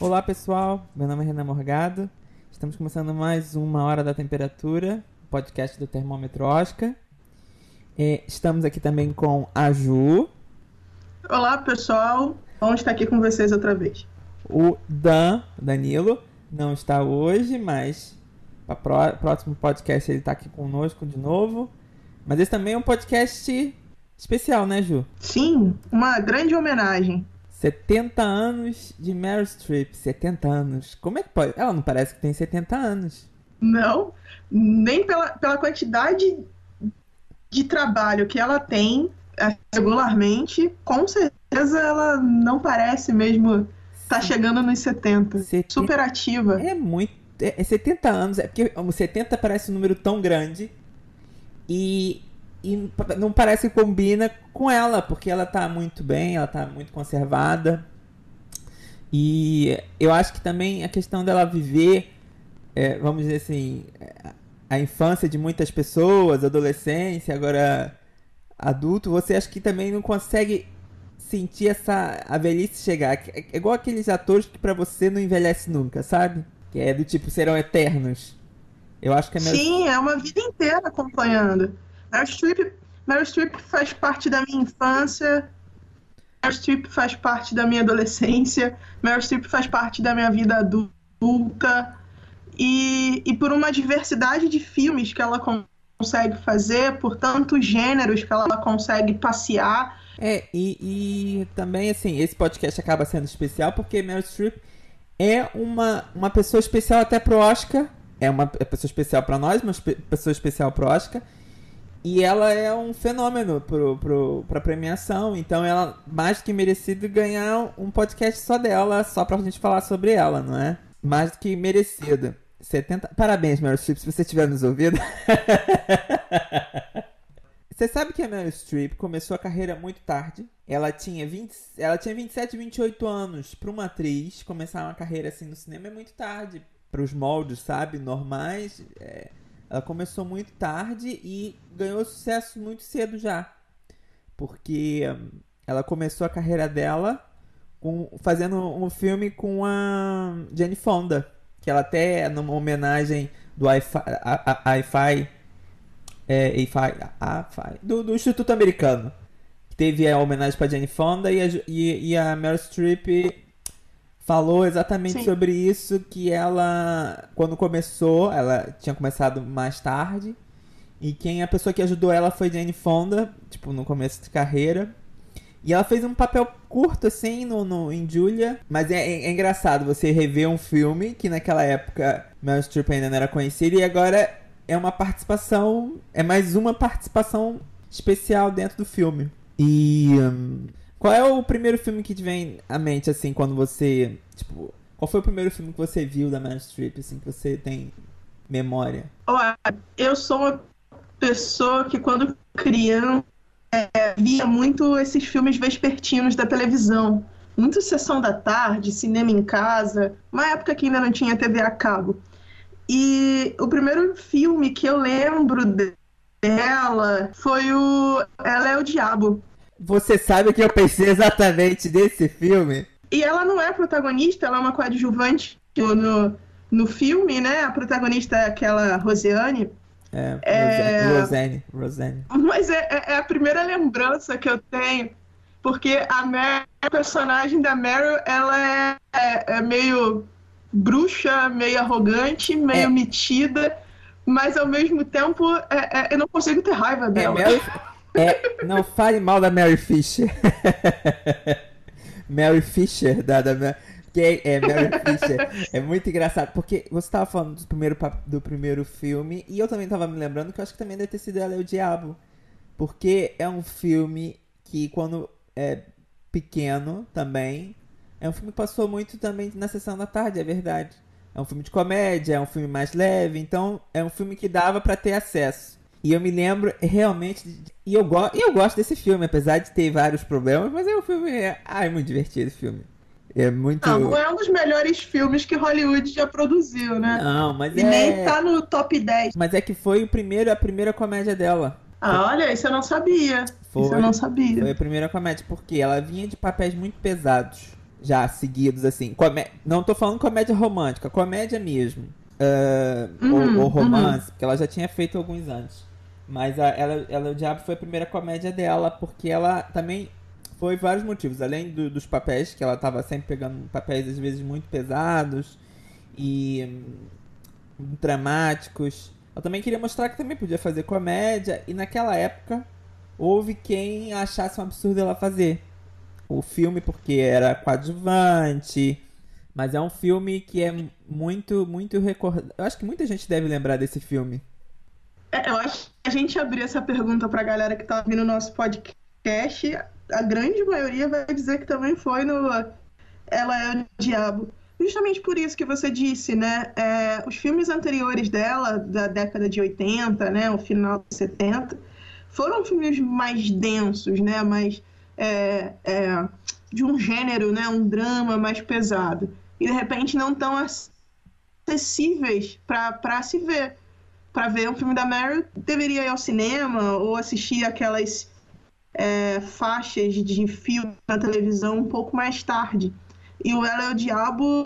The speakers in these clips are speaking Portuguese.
Olá pessoal, meu nome é Renan Morgado. Estamos começando mais uma Hora da Temperatura, podcast do Termômetro Oscar. Estamos aqui também com a Ju. Olá pessoal, bom estar aqui com vocês outra vez. O Dan, Danilo, não está hoje, mas para o próximo podcast ele está aqui conosco de novo. Mas esse também é um podcast especial, né, Ju? Sim, uma grande homenagem. 70 anos de Meryl Streep. 70 anos. Como é que pode? Ela não parece que tem 70 anos. Não, nem pela, pela quantidade de trabalho que ela tem é, regularmente, com certeza ela não parece mesmo estar tá chegando nos 70. 70. Super ativa. É muito. É, é 70 anos, é porque o 70 parece um número tão grande. E e não parece que combina com ela, porque ela tá muito bem, ela tá muito conservada. E eu acho que também a questão dela viver, é, vamos dizer assim, a infância de muitas pessoas, adolescência, agora adulto, você acha que também não consegue sentir essa a velhice chegar. É igual aqueles atores que para você não envelhece nunca, sabe? Que é do tipo serão eternos. Eu acho que é meu... Sim, é uma vida inteira acompanhando. Meryl Streep, Meryl Streep faz parte da minha infância, Meryl Streep faz parte da minha adolescência, Meryl Streep faz parte da minha vida adulta. E, e por uma diversidade de filmes que ela consegue fazer, por tantos gêneros que ela consegue passear. É, e, e também, assim, esse podcast acaba sendo especial porque Meryl Streep é uma, uma pessoa especial até pro Oscar. É uma pessoa especial para nós, uma pessoa especial pro Oscar. E ela é um fenômeno pro, pro, pra premiação, então ela mais do que merecido ganhar um podcast só dela, só pra gente falar sobre ela, não é? Mais do que merecido. 70... Parabéns, Meryl Streep, se você estiver nos ouvindo. você sabe que a Meryl Streep começou a carreira muito tarde. Ela tinha, 20... ela tinha 27, 28 anos. Para uma atriz, começar uma carreira assim no cinema é muito tarde. Para os moldes, sabe, normais. É ela começou muito tarde e ganhou sucesso muito cedo já. Porque hum, ela começou a carreira dela com, fazendo um filme com a Jane Fonda. Que ela até, numa homenagem do Hi-Fi. É, do, do Instituto Americano. Teve a homenagem para Jane Fonda e a, e, e a Meryl Streep falou exatamente Sim. sobre isso que ela quando começou, ela tinha começado mais tarde e quem a pessoa que ajudou ela foi Jane Fonda, tipo no começo de carreira. E ela fez um papel curto assim no, no em Julia, mas é, é, é engraçado você rever um filme que naquela época Meryl Streep ainda não era conhecida e agora é uma participação, é mais uma participação especial dentro do filme. E um, qual é o primeiro filme que te vem à mente, assim, quando você. Tipo, qual foi o primeiro filme que você viu da Meryl Streep, assim, que você tem memória? Olha, eu sou uma pessoa que quando criança é, via muito esses filmes vespertinos da televisão. Muito sessão da tarde, cinema em casa, uma época que ainda não tinha TV a cabo. E o primeiro filme que eu lembro dela foi o Ela é o Diabo, você sabe que eu pensei exatamente desse filme? E ela não é protagonista, ela é uma coadjuvante no, no filme, né? A protagonista é aquela Rosiane. É, é... Rosane, Rosane. Mas é, é, é, a primeira lembrança que eu tenho, porque a, Meryl, a personagem da Meryl, ela é, é, é meio bruxa, meio arrogante, meio é. metida, mas ao mesmo tempo eu não consigo ter raiva dela. Meryl, é, não fale mal da Mary Fisher. Mary Fisher, da, da que é Mary Fisher. É muito engraçado, porque você estava falando do primeiro, do primeiro filme, e eu também estava me lembrando que eu acho que também deve ter sido Ela é o Diabo. Porque é um filme que, quando é pequeno também, é um filme que passou muito também na sessão da tarde, é verdade. É um filme de comédia, é um filme mais leve, então é um filme que dava para ter acesso. E eu me lembro realmente. De, e eu, go, eu gosto desse filme, apesar de ter vários problemas, mas é um filme. Ah, é muito divertido esse filme. É muito. Não, é um dos melhores filmes que Hollywood já produziu, né? Não, mas e é. nem tá no top 10. Mas é que foi o primeiro, a primeira comédia dela. Ah, olha, isso eu não sabia. Foi, isso eu não sabia. Foi a primeira comédia, porque ela vinha de papéis muito pesados. já seguidos, assim. Comé não tô falando comédia romântica, comédia mesmo. Uh, uhum, ou, ou, romance, uhum. porque ela já tinha feito alguns antes. Mas a, ela, ela, o Diabo foi a primeira comédia dela, porque ela também foi vários motivos. Além do, dos papéis, que ela estava sempre pegando papéis às vezes muito pesados e hum, dramáticos. Ela também queria mostrar que também podia fazer comédia. E naquela época houve quem achasse um absurdo ela fazer o filme porque era coadjuvante. Mas é um filme que é muito, muito recordado. Eu acho que muita gente deve lembrar desse filme. É, eu acho que a gente abrir essa pergunta pra galera que tá ouvindo o nosso podcast, a grande maioria vai dizer que também foi no Ela é o Diabo. Justamente por isso que você disse, né? É, os filmes anteriores dela, da década de 80, né? O final de 70, foram filmes mais densos, né? Mais é, é, de um gênero, né, um drama mais pesado. E de repente não tão acessíveis para se ver. Para ver um filme da Mary, deveria ir ao cinema ou assistir aquelas é, faixas de fio na televisão um pouco mais tarde. E o Ela é o Diabo,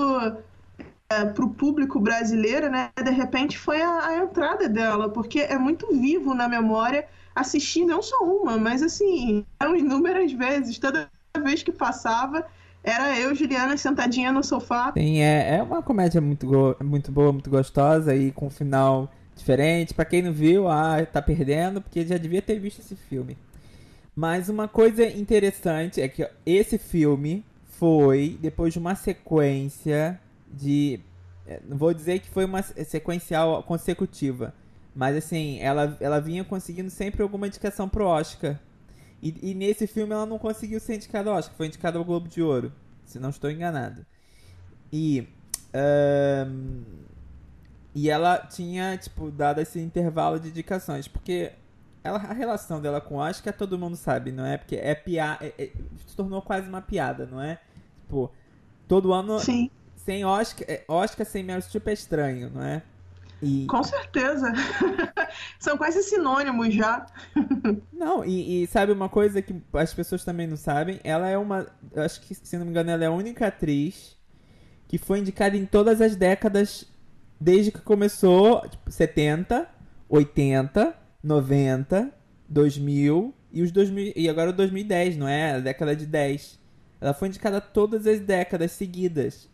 é, para o público brasileiro, né, de repente foi a, a entrada dela, porque é muito vivo na memória assisti não só uma, mas assim, eram inúmeras vezes. Toda vez que passava, era eu, Juliana, sentadinha no sofá. Sim, é, é uma comédia muito, muito boa, muito gostosa e com um final diferente. Para quem não viu, ah, tá perdendo, porque já devia ter visto esse filme. Mas uma coisa interessante é que esse filme foi depois de uma sequência de. É, não vou dizer que foi uma sequencial consecutiva mas assim, ela, ela vinha conseguindo sempre alguma indicação pro Oscar. E, e nesse filme ela não conseguiu ser indicada ao Oscar, foi indicada ao Globo de Ouro, se não estou enganado. E. Um, e ela tinha, tipo, dado esse intervalo de indicações, porque ela, a relação dela com o Oscar todo mundo sabe, não é? Porque é piada. É, é, se tornou quase uma piada, não é? Tipo, todo ano. Sim. Sem Oscar, é, Oscar sem Meryl Streep é estranho, não é? E... Com certeza. São quase sinônimos já. não, e, e, sabe uma coisa que as pessoas também não sabem? Ela é uma. Acho que, se não me engano, ela é a única atriz que foi indicada em todas as décadas desde que começou, tipo, 70, 80, 90, 2000 e os 2000 e agora o 2010, não é? A década de 10. Ela foi indicada todas as décadas seguidas.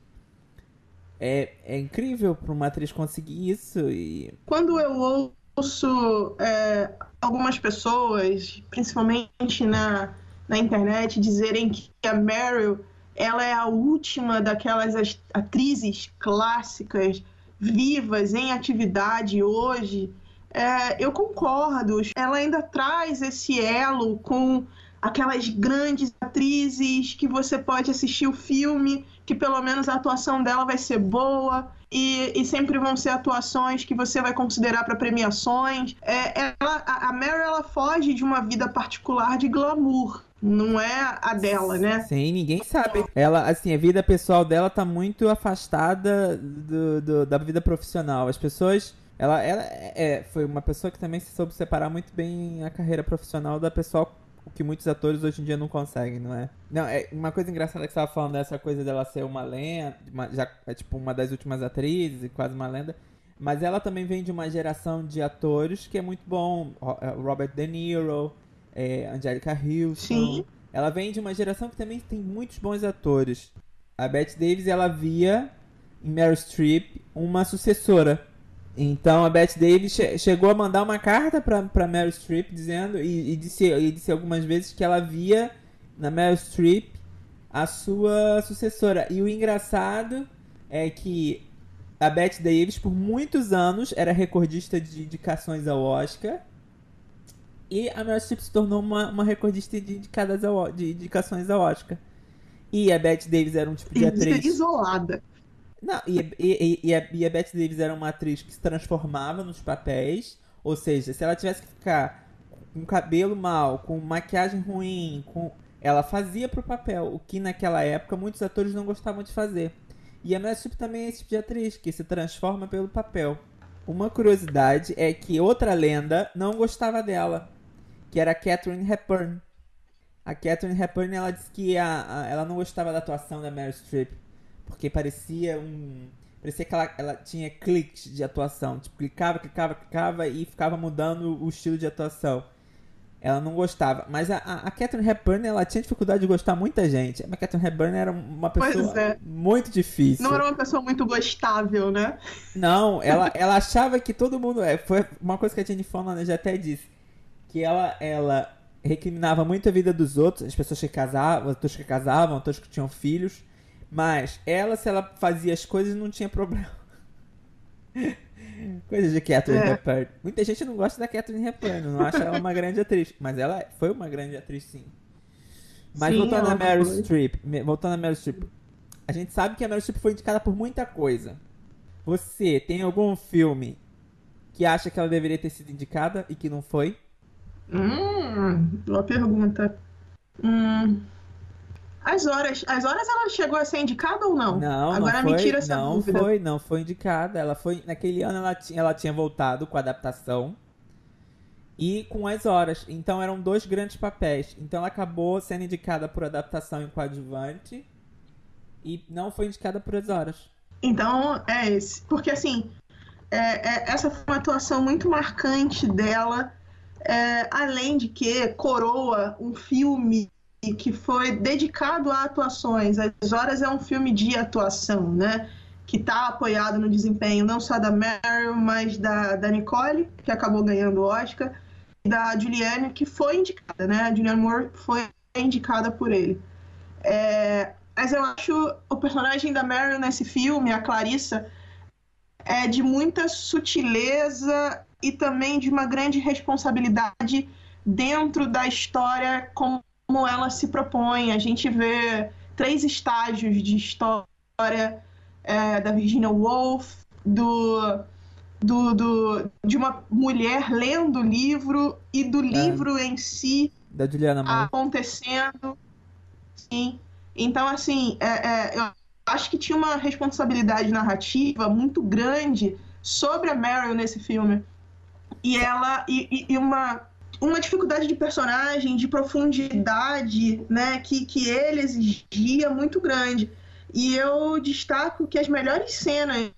É, é incrível para uma atriz conseguir isso. E... Quando eu ouço é, algumas pessoas, principalmente na, na internet, dizerem que a Meryl ela é a última daquelas atrizes clássicas vivas em atividade hoje, é, eu concordo. Ela ainda traz esse elo com aquelas grandes atrizes que você pode assistir o filme, que pelo menos a atuação dela vai ser boa. E, e sempre vão ser atuações que você vai considerar para premiações. É, ela, a Mary ela foge de uma vida particular de glamour não é a dela, né? Sim, ninguém sabe. Ela, assim, a vida pessoal dela tá muito afastada do, do da vida profissional. As pessoas. Ela, ela é, foi uma pessoa que também se soube separar muito bem a carreira profissional da pessoa o que muitos atores hoje em dia não conseguem, não é? Não, é uma coisa engraçada que você estava falando dessa coisa dela ser uma lenda, uma, já é tipo uma das últimas atrizes e quase uma lenda. Mas ela também vem de uma geração de atores que é muito bom. É, Robert De Niro, é, Angelica Houston. Sim. Ela vem de uma geração que também tem muitos bons atores. A Bette Davis, ela via em Meryl Streep uma sucessora então a Bette Davis che chegou a mandar uma carta para Meryl Streep dizendo, e, e, disse, e disse algumas vezes que ela via na Meryl Streep a sua sucessora. E o engraçado é que a Bette Davis, por muitos anos, era recordista de indicações ao Oscar. E a Meryl Streep se tornou uma, uma recordista de, indicadas ao, de indicações ao Oscar. E a Bette Davis era um tipo de atriz. Isolada. Não, e, e, e, a, e a Bette Davis era uma atriz que se transformava nos papéis. Ou seja, se ela tivesse que ficar com cabelo mal, com maquiagem ruim, com ela fazia pro papel, o que naquela época muitos atores não gostavam de fazer. E a Meryl Streep também é esse tipo de atriz, que se transforma pelo papel. Uma curiosidade é que outra lenda não gostava dela, que era Catherine Hepburn. A Catherine Hepburn, ela disse que a, a- ela não gostava da atuação da Meryl Streep. Porque parecia um... Parecia que ela, ela tinha cliques de atuação. Tipo, clicava, clicava, clicava e ficava mudando o estilo de atuação. Ela não gostava. Mas a, a, a Catherine Hepburn, ela tinha dificuldade de gostar muita gente. A Catherine Hepburn era uma pessoa é. muito difícil. Não era uma pessoa muito gostável, né? Não, ela, ela achava que todo mundo. é, Foi uma coisa que a Jennifer Fonda já até disse. Que ela, ela recriminava muito a vida dos outros, as pessoas que casavam, todos que casavam, todos que tinham filhos. Mas ela, se ela fazia as coisas, não tinha problema. Coisa de Catherine É. Hepburn. Muita gente não gosta da Catherine Hepburn, não acha ela uma grande atriz. Mas ela foi uma grande atriz, sim. Mas Sim, voltando a Meryl foi. Streep, voltando a Meryl Streep, a gente sabe que a Meryl Streep foi indicada por muita coisa. Você tem algum filme que acha que ela deveria ter sido indicada e que não foi? Hum, boa pergunta. Hum, as horas, as horas ela chegou a ser indicada ou não? Não, Agora não foi. me tira essa não dúvida. foi, não foi indicada. Ela foi naquele ano ela tinha, ela tinha voltado com a adaptação e com as horas. Então eram dois grandes papéis. Então ela acabou sendo indicada por adaptação em coadjuvante e não foi indicada por as horas. Então é esse. Porque assim, é- é- essa foi uma atuação muito marcante dela. É, além de que coroa um filme que foi dedicado a atuações. As Horas é um filme de atuação, né? Que está apoiado no desempenho não só da Meryl, mas da, da Nicole, que acabou ganhando o Oscar, e da Julianne, que foi indicada, né? A Julianne Moore foi indicada por ele. É, mas eu acho o personagem da Meryl nesse filme, a Clarissa, é de muita sutileza e também de uma grande responsabilidade dentro da história como ela se propõe. A gente vê três estágios de história é, da Virginia Woolf, do, do, do- de uma mulher lendo o livro e do livro em si Da Juliana Moore. acontecendo. Sim. Então, assim, é, é, eu acho que tinha uma responsabilidade narrativa muito grande sobre a Meryl nesse filme. E ela. E, e- uma, uma dificuldade de personagem, de profundidade, né, que, que ele exigia muito grande. E eu destaco que as melhores cenas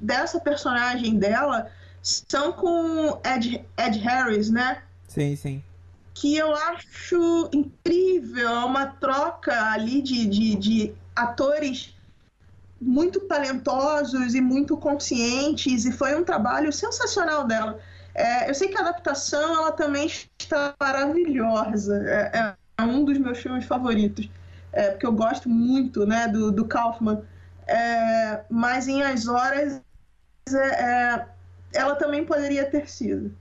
dessa personagem dela são com Ed, Ed Harris, né? Sim, sim. que eu acho incrível, é uma troca ali de, de, de atores muito talentosos e muito conscientes, e foi um trabalho sensacional dela. É, eu sei que a adaptação ela também está maravilhosa, é, é um dos meus filmes favoritos, é, porque eu gosto muito né, do, do Kaufman, É, mas em As Horas é, é, ela também poderia ter sido.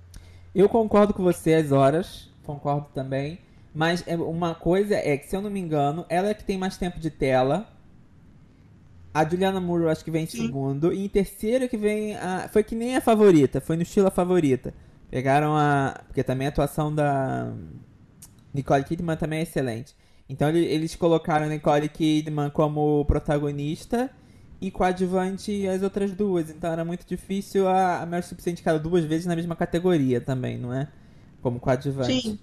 Eu concordo com você as horas, concordo também. Mas uma coisa é que, se eu não me engano, ela é que tem mais tempo de tela. A Juliana eu acho que vem em Sim. segundo. E em terceiro que vem a. Foi que nem a favorita, foi no estilo a favorita. Pegaram a. Porque também a atuação da. Nicole Kidman também é excelente. Então ele- eles colocaram a Nicole Kidman como protagonista e coadjuvante as outras duas. Então era muito difícil a, a Meryl Streep ser indicada duas vezes na mesma categoria também, não é? Como coadjuvante. Sim.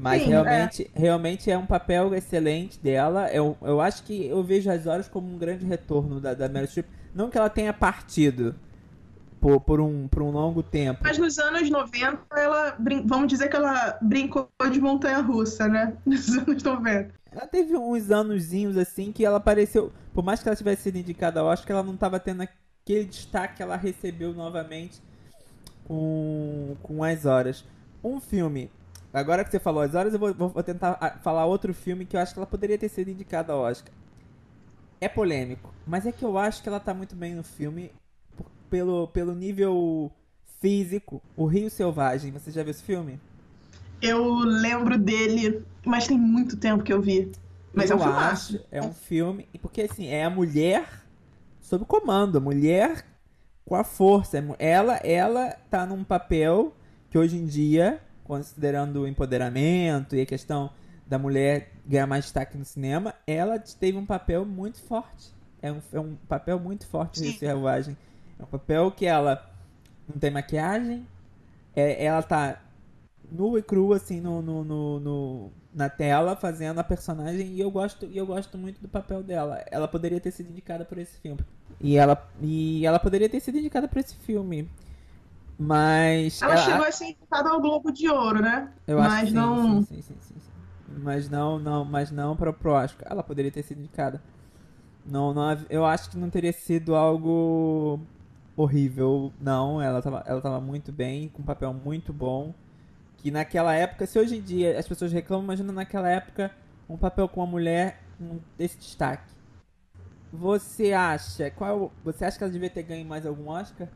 Mas Sim, realmente, realmente é um papel excelente dela. Eu, eu acho que eu vejo as horas como um grande retorno da, da Meryl Streep. Não que ela tenha partido por, por, um, por um longo tempo. Mas nos anos 90, ela, brin- vamos dizer que ela brincou de montanha-russa, né? Nos anos 90. Ela teve uns anozinhos assim que ela apareceu. Por mais que ela tivesse sido indicada, eu acho que ela não estava tendo aquele destaque que ela recebeu novamente com, com as horas. Um filme. Agora que você falou as horas, eu vou, vou tentar ah, falar outro filme que eu acho que ela poderia ter sido indicada ao Oscar. É polêmico, mas é que eu acho que ela tá muito bem no filme pelo, pelo nível físico. O Rio Selvagem, você já viu esse filme? Eu lembro dele, mas tem muito tempo que eu vi. Mas eu é um filmaço. acho, é um filme, porque assim, é a mulher sob comando, a mulher com a força. É Ela, ela tá num papel que hoje em dia, considerando o empoderamento e a questão da mulher ganhar mais destaque no cinema, ela teve um papel muito forte. É um, é um papel muito forte Sim. selvagem. É um papel que ela não tem maquiagem, é, ela tá nua e crua, assim, no, no, no, no- na tela fazendo a personagem e eu gosto e eu gosto muito do papel dela. Ela poderia ter sido indicada por esse filme. E ela e ela poderia ter sido indicada por esse filme. Mas ela, ela chegou a ser indicada ao Globo de Ouro, né? Eu mas acho não sim, sim, sim, sim. Mas não, não, mas não para o Oscar. Ela poderia ter sido indicada. Não, não, eu acho que não teria sido algo horrível, não. Ela tava, ela tava muito bem, com um papel muito bom que naquela época, se hoje em dia as pessoas reclamam, imagina naquela época um papel com uma mulher desse destaque. Você acha, qual, você acha que ela devia ter ganho mais algum Oscar?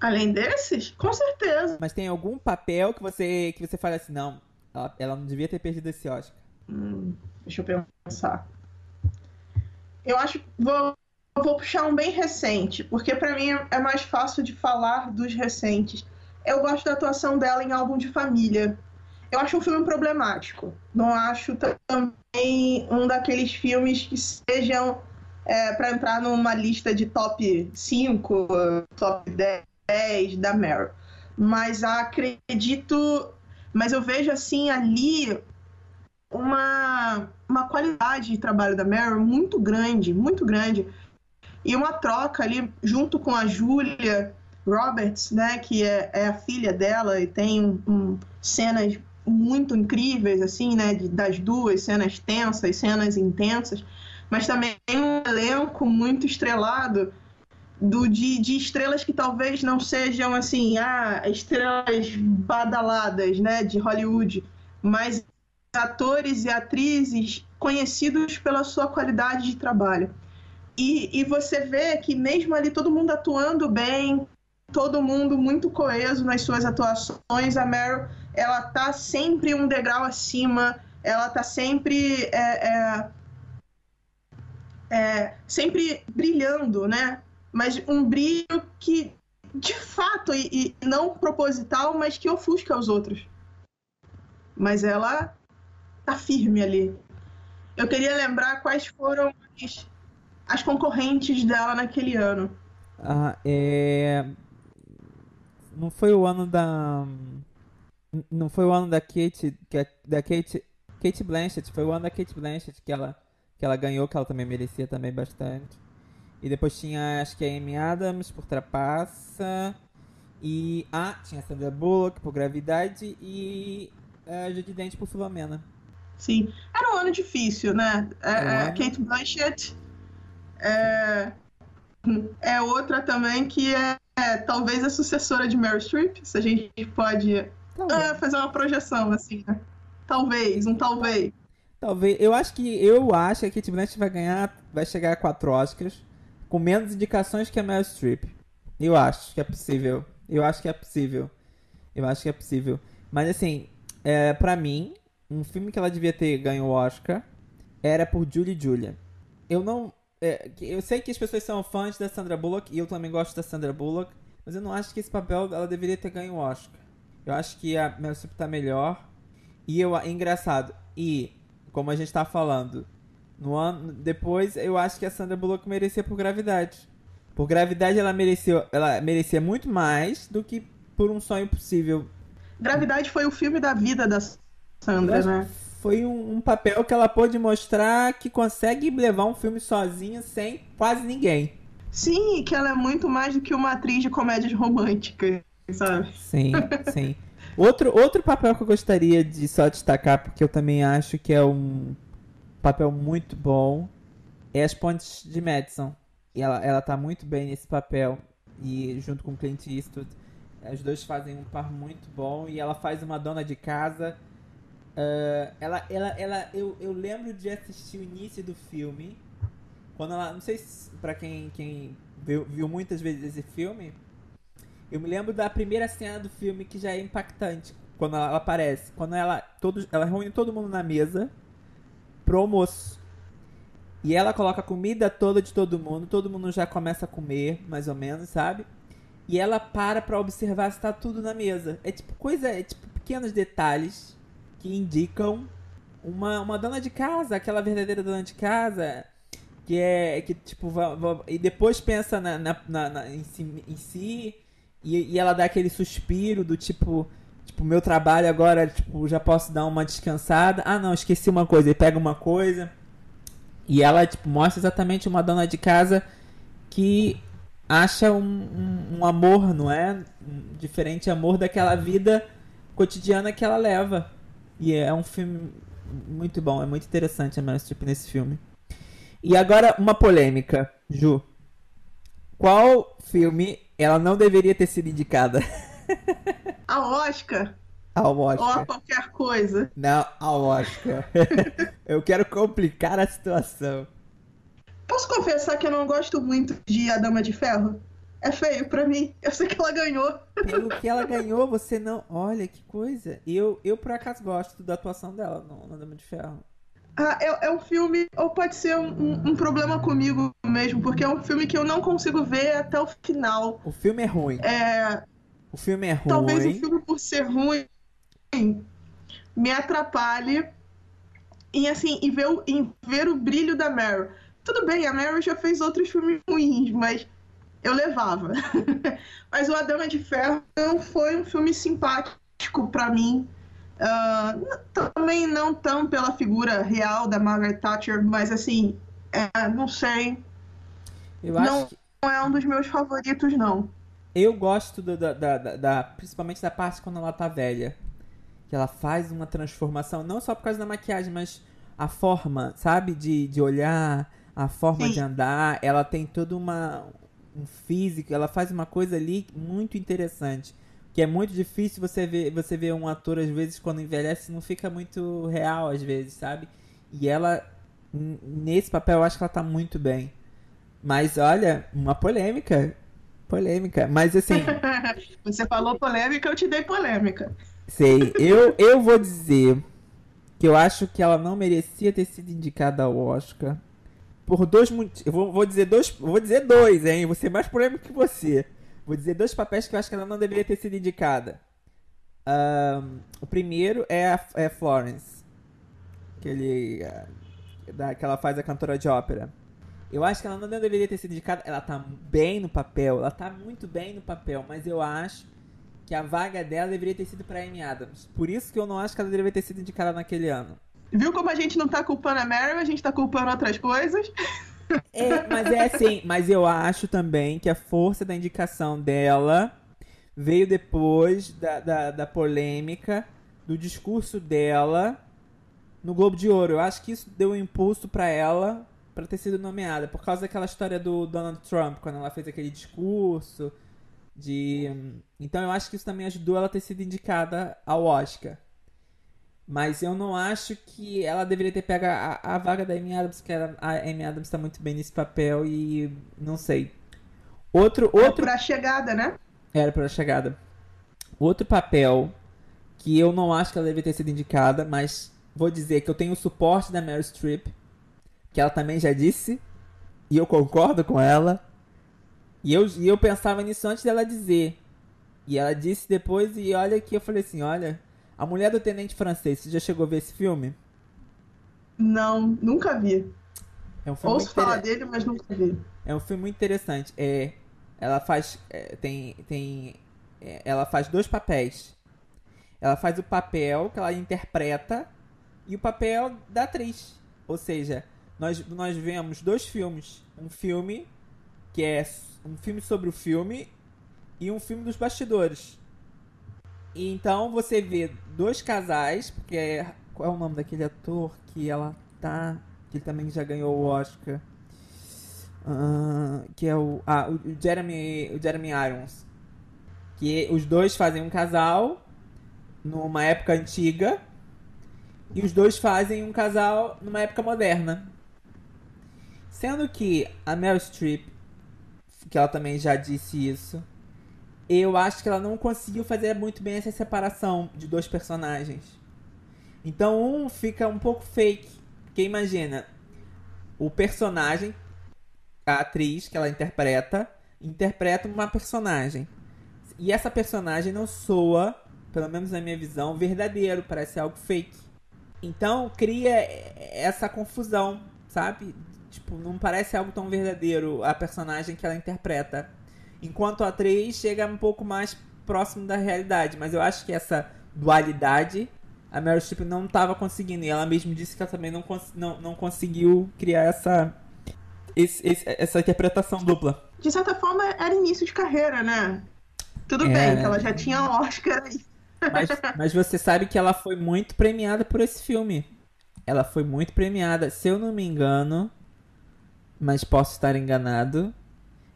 Além desses? Com certeza. Mas tem algum papel que você que você fala assim, não, ela, ela não devia ter perdido esse Oscar? Hum, deixa eu pensar. Eu acho, vou, vou puxar um bem recente, porque para mim é mais fácil de falar dos recentes eu gosto da atuação dela em álbum de família. Eu acho um filme problemático. Não acho também um daqueles filmes que sejam é, para entrar numa lista de top 5, top 10 da Meryl. Mas acredito. Mas eu vejo assim ali uma, uma qualidade de trabalho da Meryl muito grande, muito grande. E uma troca ali junto com a Júlia Roberts, né, que é, é a filha dela e tem um, cenas muito incríveis, assim, né, de, das duas, cenas tensas, cenas intensas, mas também um elenco muito estrelado do, de, de estrelas que talvez não sejam, assim, ah, estrelas badaladas, né, de Hollywood, mas atores e atrizes conhecidos pela sua qualidade de trabalho. E, e, você vê que mesmo ali todo mundo atuando bem, todo mundo muito coeso nas suas atuações. A Meryl, ela tá sempre um degrau acima, ela tá sempre é, é, é, sempre brilhando, né? Mas um brilho que, de fato, e, e não proposital, mas que ofusca os outros. Mas ela tá firme ali. Eu queria lembrar quais foram as, as concorrentes dela naquele ano. Ah, é não foi o ano da. Não foi o ano da Kate. Que da Kate. Kate Blanchett. Foi o ano da Kate Blanchett que ela, que ela ganhou, que ela também merecia também bastante. E depois tinha, acho que a Amy Adams por Trapassa. E. Ah, tinha a Sandra Bullock por Gravidade. E a Judy Dent por Filomena. Sim. Era um ano difícil, né? É, é, ano... Kate Blanchett. É, é outra também que é é, talvez a sucessora de Meryl Streep, se a gente pode ah, fazer uma projeção, assim, né? Talvez, um talvez. Talvez. Eu acho que eu acho que a Kate Blanchett vai ganhar, vai chegar a quatro Oscars com menos indicações que a Meryl Streep. Eu acho que é possível. Eu acho que é possível. Eu acho que é possível. Mas assim, é, para mim, um filme que ela devia ter ganho o Oscar era por Julie Julia. Eu não, é, eu sei que as pessoas são fãs da Sandra Bullock e eu também gosto da Sandra Bullock, mas eu não acho que esse papel ela deveria ter ganho o Oscar. Eu acho que a Meryl Streep tá melhor. E eu, é engraçado. E, como a gente tá falando, no ano depois eu acho que a Sandra Bullock merecia por gravidade. Por gravidade ela mereceu, ela merecia muito mais do que por um sonho possível. Gravidade foi o filme da vida da Sandra, né? foi um, um, papel que ela pôde mostrar que consegue levar um filme sozinha sem quase ninguém. Sim, que ela é muito mais do que uma atriz de comédias românticas, sabe? Sim, sim. Outro, outro papel que eu gostaria de só destacar, porque eu também acho que é um papel muito bom, é As Pontes de Madison. E ela, ela tá muito bem nesse papel. E junto com Clint Eastwood, os dois fazem um par muito bom. E ela faz uma dona de casa Uh, ela, ela, ela, eu, eu lembro de assistir o início do filme. Quando ela. Não sei se pra quem, quem viu, viu muitas vezes esse filme. Eu me lembro da primeira cena do filme que já é impactante. Quando ela, ela aparece. Quando ela. Todos, ela reúne todo mundo na mesa pro almoço. E ela coloca a comida toda de todo mundo. Todo mundo já começa a comer, mais ou menos, sabe? E ela para pra observar se tá tudo na mesa. É tipo coisa. É tipo pequenos detalhes que indicam uma, uma dona de casa, aquela verdadeira dona de casa, que é que tipo vai, vai, e depois pensa na, na, na, na em si, em si e, e, ela dá aquele suspiro do tipo Tipo, meu trabalho agora, tipo, já posso dar uma descansada. Ah, não, esqueci uma coisa. E pega uma coisa. E ela, tipo, mostra exatamente uma dona de casa que acha um, um, um amor, não é? Um diferente amor daquela vida cotidiana que ela leva. E é um filme muito bom, é muito interessante a Meryl Streep nesse filme. E agora uma polêmica, Ju. Qual filme ela não deveria ter sido indicada? A Oscar. Ao Oscar. Ou a qualquer coisa. Não, ao Oscar. eu quero complicar a situação. Posso confessar que eu não gosto muito de A Dama de Ferro? É feio pra mim. Eu sei que ela ganhou. Pelo que ela ganhou, você não. Olha que coisa. Eu, eu por acaso gosto da atuação dela no, no Dama de Ferro. Ah, é, é um filme, ou pode ser um, um, um problema comigo mesmo, porque é um filme que eu não consigo ver até o final. O filme é ruim. É, O filme é ruim. talvez o filme, por ser ruim, me atrapalhe em, assim, em, ver o, em ver o brilho da Meryl. Tudo bem, a Meryl já fez outros filmes ruins, mas eu levava. mas o A Dama de Ferro não foi um filme simpático pra mim. N- também não tão pela figura real da Margaret Thatcher, mas assim, é, não sei. Eu acho não- que. Não é um dos meus favoritos, não. Eu gosto da, da, da- da- Principalmente da parte quando ela tá velha. Que ela faz uma transformação, não só por causa da maquiagem, mas a forma, sabe? De, de olhar, a forma Sim. de andar. Ela tem todo uma, um físico, ela faz uma coisa ali muito interessante. Que é muito difícil você ver, você ver um ator, às vezes, quando envelhece, não fica muito real, às vezes, sabe? E ela, nesse papel, eu acho que ela tá muito bem. Mas olha, uma polêmica. Polêmica. Mas assim, Você falou polêmica, eu te dei polêmica. sei. Eu, eu vou dizer que eu acho que ela não merecia ter sido indicada ao Oscar. Por dois motivos. Eu vou, vou dizer dois. Vou dizer dois, hein? Vou ser mais polêmico que você. Vou dizer dois papéis que eu acho que ela não deveria ter sido indicada. Ahn, o primeiro é a é Florence. Que, ele, ah, da, que ela faz a cantora de ópera. Eu acho que ela não deveria ter sido indicada. Ela tá bem no papel. Ela tá muito bem no papel. Mas eu acho que a vaga dela deveria ter sido pra Amy Adams. Por isso que eu não acho que ela deveria ter sido indicada naquele ano. Viu como a gente não tá culpando a Meryl, a gente tá culpando outras coisas? É, mas é assim, mas eu acho também que a força da indicação dela veio depois da, da, da polêmica, do discurso dela no Globo de Ouro. Eu acho que isso deu um impulso pra ela pra ter sido nomeada, por causa daquela história do Donald Trump, quando ela fez aquele discurso de. Então eu acho que isso também ajudou ela a ter sido indicada ao Oscar. Mas eu não acho que ela deveria ter pego a, a vaga da Amy Adams, porque a Amy Adams tá muito bem nesse papel e não sei. Outro, outro Pra chegada, né? era pra chegada. Outro papel que eu não acho que ela deveria ter sido indicada, mas vou dizer que eu tenho o suporte da Meryl Streep, que ela também já disse, e eu concordo com ela. E eu, e eu pensava nisso antes dela dizer. E ela disse depois, e olha que eu falei assim: olha, a mulher do tenente francês, você já chegou a ver esse filme? Não, nunca vi. É um filme Ouço falar dele, mas nunca vi. É um filme muito interessante. É, ela faz é, tem tem é, ela faz dois papéis. Ela faz o papel que ela interpreta e o papel da atriz. Ou seja, nós nós vemos dois filmes, um filme que é um filme sobre o filme e um filme dos bastidores. E então você vê dois casais, porque é, qual é o nome daquele ator que ela tá, que também já ganhou o Oscar? Ah, que é o, ah, o Jeremy, o Jeremy Irons. Que os dois fazem um casal numa época antiga e os dois fazem um casal numa época moderna. Sendo que a Meryl Streep, que ela também já disse isso, eu acho que ela não conseguiu fazer muito bem essa separação de dois personagens. Então um fica um pouco fake. Porque imagina, o personagem a atriz que ela interpreta interpreta uma personagem. E essa personagem não soa, pelo menos na minha visão, verdadeiro, parece algo fake. Então cria essa confusão, sabe? Tipo, não parece algo tão verdadeiro a personagem que ela interpreta. Enquanto a atriz chega um pouco mais próximo da realidade, mas eu acho que essa dualidade, a Meryl Streep não estava conseguindo. E ela mesmo disse que ela também não, cons não, não conseguiu criar essa, esse, esse, essa interpretação dupla. De certa forma, era início de carreira, né? Tudo É. bem, ela já tinha Oscar aí. Mas, mas você sabe que ela foi muito premiada por esse filme. Ela foi muito premiada, se eu não me engano, mas posso estar enganado.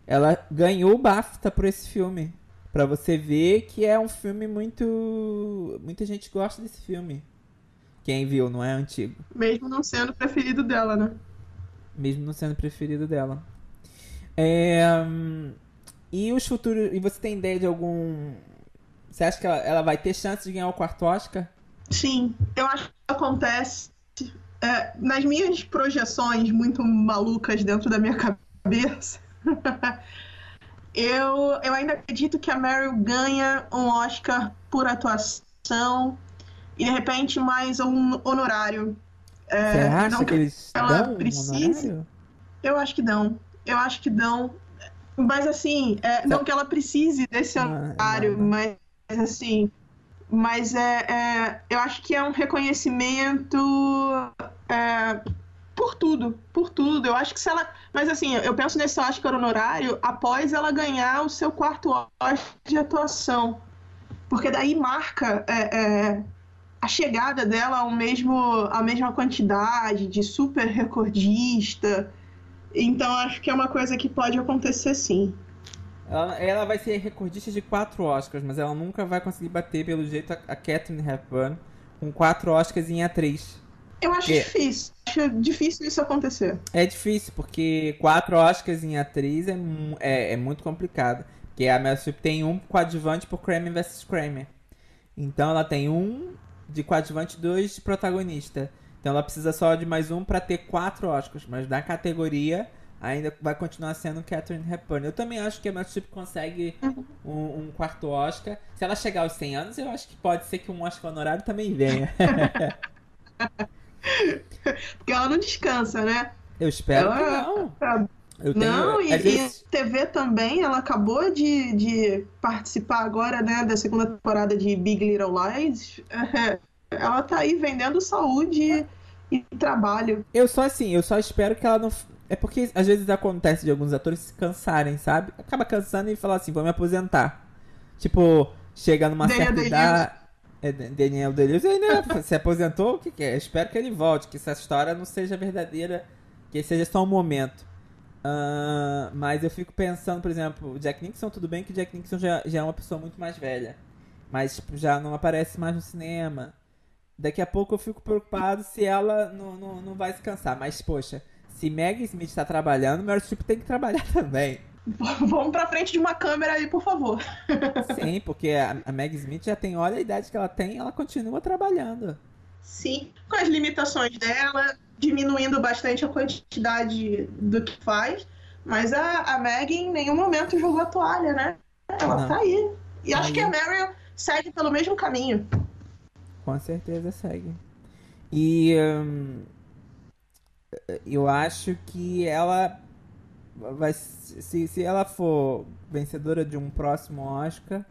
Ela ganhou o BAFTA por esse filme. Pra você ver que é um filme muito. Muita gente gosta desse filme. Quem viu, não é antigo. Mesmo não sendo preferido dela, né? Mesmo não sendo preferido dela. É, hum, e os futuros. E você tem ideia de algum. Você acha que ela, ela vai ter chance de ganhar o quarto Oscar? Sim, eu acho que acontece é, nas minhas projeções muito malucas dentro da minha cabeça. eu, eu ainda acredito que a Meryl ganha um Oscar por atuação e de repente mais um honorário. É, Você acha não que eles ela dão um precisa. honorário? Eu acho que dão. Eu acho que dão. Mas assim, é, não que ela precise desse Não, honorário, não. mas assim. Mas é, é, eu acho que é um reconhecimento é, por tudo, por tudo. Eu acho que se ela. Mas assim, eu penso nesse Oscar honorário após ela ganhar o seu quarto Oscar de atuação. Porque daí marca é, é, a chegada dela ao mesmo, à mesma quantidade de super recordista. Então acho que é uma coisa que pode acontecer sim. Ela, ela vai ser recordista de quatro Oscars, mas ela nunca vai conseguir bater, pelo jeito, a, a Catherine Hepburn com quatro Oscars em A3. Eu acho É. difícil. Acho difícil isso acontecer. É difícil, porque quatro Oscars em atriz é, é, é muito complicado. Porque a Meryl Streep tem um coadjuvante por Kramer vs. Kramer. Então ela tem um de coadjuvante e dois de protagonista. Então ela precisa só de mais um pra ter quatro Oscars. Mas na categoria ainda vai continuar sendo Catherine Hepburn. Eu também acho que a Meryl Streep consegue um, um quarto Oscar. Se ela chegar aos 100 anos, eu acho que pode ser que um Oscar honorário também venha. Porque ela não descansa, né? Eu espero que Ela- não. Eu tenho, Não, e, às e vezes- TV também, ela acabou de, de participar agora, né, da segunda temporada de Big Little Lies. Ela tá aí vendendo saúde e trabalho. Eu só assim, eu só espero que ela não. É porque às vezes acontece de alguns atores se cansarem, sabe? Acaba cansando e falar assim, vou me aposentar. Tipo, chega numa Daniel certa idade. É, Daniel Deleuze ainda se aposentou, o que, que é? Eu espero que ele volte, que essa história não seja verdadeira, que seja só um momento. Ah, mas eu fico pensando, por exemplo, o Jack Nixon, tudo bem que o Jack Nixon já, já é uma pessoa muito mais velha. Mas tipo, já não aparece mais no cinema. Daqui a pouco eu fico preocupado se ela não, não, não vai se cansar. Mas, poxa, se Meg Smith tá trabalhando, Meryl Streep tem que trabalhar também. Vamos pra frente de uma câmera aí, por favor. Sim, porque a, a Meg Smith já tem, olha a idade que ela tem, ela continua trabalhando. Sim, com as limitações dela, diminuindo bastante a quantidade do que faz. Mas a, a Meg em nenhum momento jogou a toalha, né? Ela Não. tá aí. E Tá acho aí. que a Meryl segue pelo mesmo caminho. Com certeza segue. E hum, eu acho que ela vai se, se ela for vencedora de um próximo Oscar,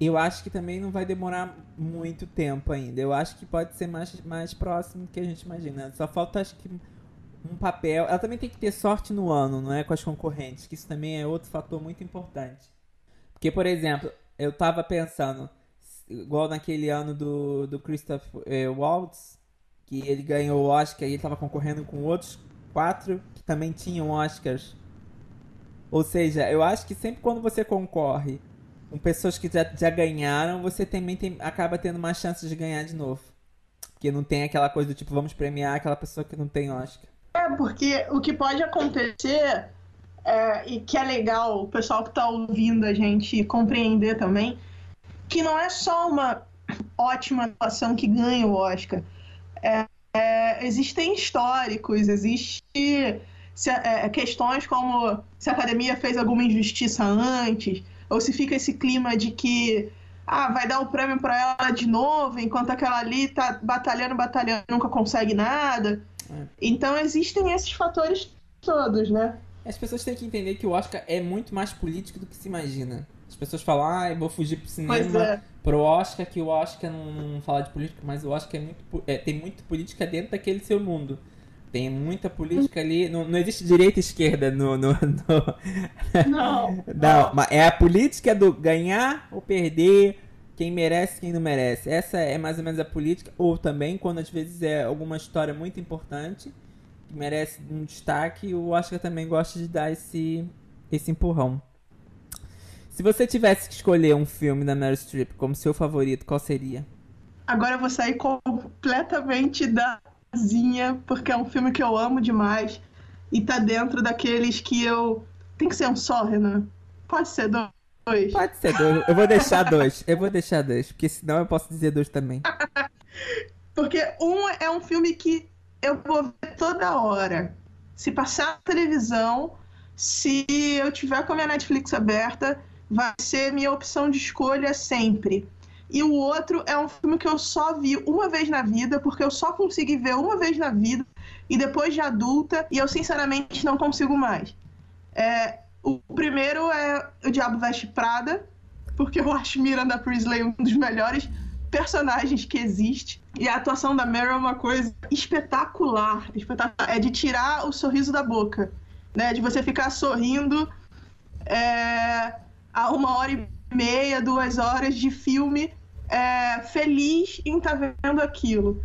eu acho que também não vai demorar muito tempo ainda. Eu acho que pode ser mais, mais próximo do que a gente imagina. Só falta acho que um papel. Ela também tem que ter sorte no ano, não é com as concorrentes, que isso também é outro fator muito importante. Porque, por exemplo, eu tava pensando, igual naquele ano do, do Christoph eh, Waltz, que ele ganhou o Oscar e ele tava concorrendo com outros quatro que também tinham Oscars. Ou seja, eu acho que sempre quando você concorre com pessoas que já, já ganharam, você também tem, acaba tendo mais chances de ganhar de novo. Porque não tem aquela coisa do tipo, vamos premiar aquela pessoa que não tem Oscar. É, porque o que pode acontecer, é, e que é legal o pessoal que está ouvindo a gente compreender também, que não é só uma ótima atuação que ganha o Oscar. É, é, existem históricos, existe se, é, questões como se a academia fez alguma injustiça antes, ou se fica esse clima de que ah, vai dar o prêmio para ela de novo, enquanto aquela ali tá batalhando, batalhando, nunca consegue nada. É. Então existem esses fatores todos, né? As pessoas têm que entender que o Oscar é muito mais político do que se imagina. As pessoas falam, ah, eu vou fugir pro cinema é. Pro Oscar, que o Oscar não, não fala de política, mas o Oscar é muito, é, tem muita política dentro daquele seu mundo. Tem muita política ali. Não, não existe direita e esquerda no. no, no... Não. não, mas é a política do ganhar ou perder, quem merece quem não merece. Essa é mais ou menos a política. Ou também, quando às vezes é alguma história muito importante, que merece um destaque, o Oscar também gosta de dar esse, esse empurrão. Se você tivesse que escolher um filme da Meryl Streep como seu favorito, qual seria? Agora eu vou sair completamente da Zinha, porque é um filme que eu amo demais e tá dentro daqueles que eu. Tem que ser um só, Renan? Pode ser dois? Pode ser dois. Eu vou deixar dois. Eu vou deixar dois, porque senão eu posso dizer dois também. porque um é um filme que eu vou ver toda hora. Se passar na televisão, se eu tiver com a minha Netflix aberta, vai ser minha opção de escolha sempre. E o outro é um filme que eu só vi uma vez na vida, porque eu só consegui ver uma vez na vida, e depois de adulta, e eu sinceramente não consigo mais. É, o primeiro é O Diabo Veste Prada, porque eu acho Miranda Priestley um dos melhores personagens que existe. E a atuação da Meryl é uma coisa espetacular. espetacular. É de tirar o sorriso da boca. Né? De você ficar sorrindo é, a uma hora e meia, duas horas de filme é, feliz em estar tá vendo aquilo.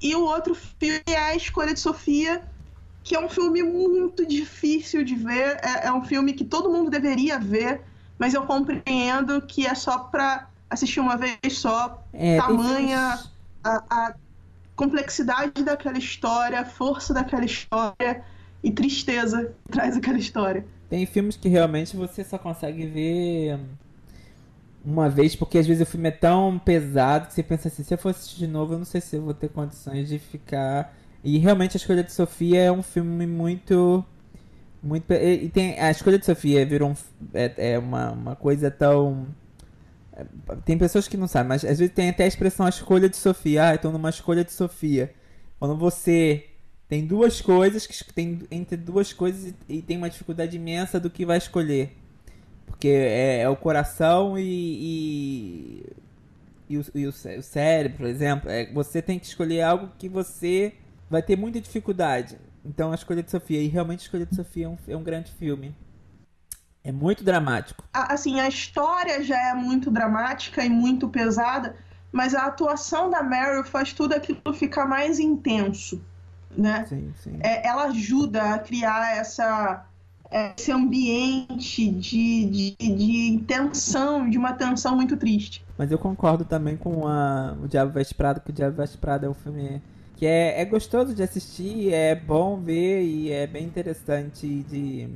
E o outro filme é A Escolha de Sofia, que é um filme muito difícil de ver. É, é um filme que todo mundo deveria ver, mas eu compreendo que é só para assistir uma vez só. É, tamanha a, a complexidade daquela história, a força daquela história e tristeza que traz aquela história. Tem filmes que realmente você só consegue ver uma vez, porque às vezes o filme é tão pesado que você pensa assim, se eu for assistir de novo, eu não sei se eu vou ter condições de ficar. E realmente a escolha de Sofia é um filme muito. muito e tem A escolha de Sofia virou um, é, é uma, uma coisa tão. É, tem pessoas que não sabem, mas às vezes tem até a expressão a escolha de Sofia. Ah, estou numa escolha de Sofia. Quando você tem duas coisas, que tem entre duas coisas e, e tem uma dificuldade imensa do que vai escolher. Porque é, é o coração e, e, e, o, e o, o, cérebro, por exemplo. É, você tem que escolher algo que você vai ter muita dificuldade. Então a escolha de Sofia, e realmente a escolha de Sofia é um, é um grande filme. É muito dramático. Assim, a história já é muito dramática e muito pesada, mas a atuação da Meryl faz tudo aquilo ficar mais intenso, né? Sim, sim. É, ela ajuda a criar essa esse ambiente de, de, de intenção, de uma tensão muito triste. Mas eu concordo também com a, o Diabo Veste Prado, que o Diabo Veste Prado é um filme que é, é gostoso de assistir, é bom ver e é bem interessante de,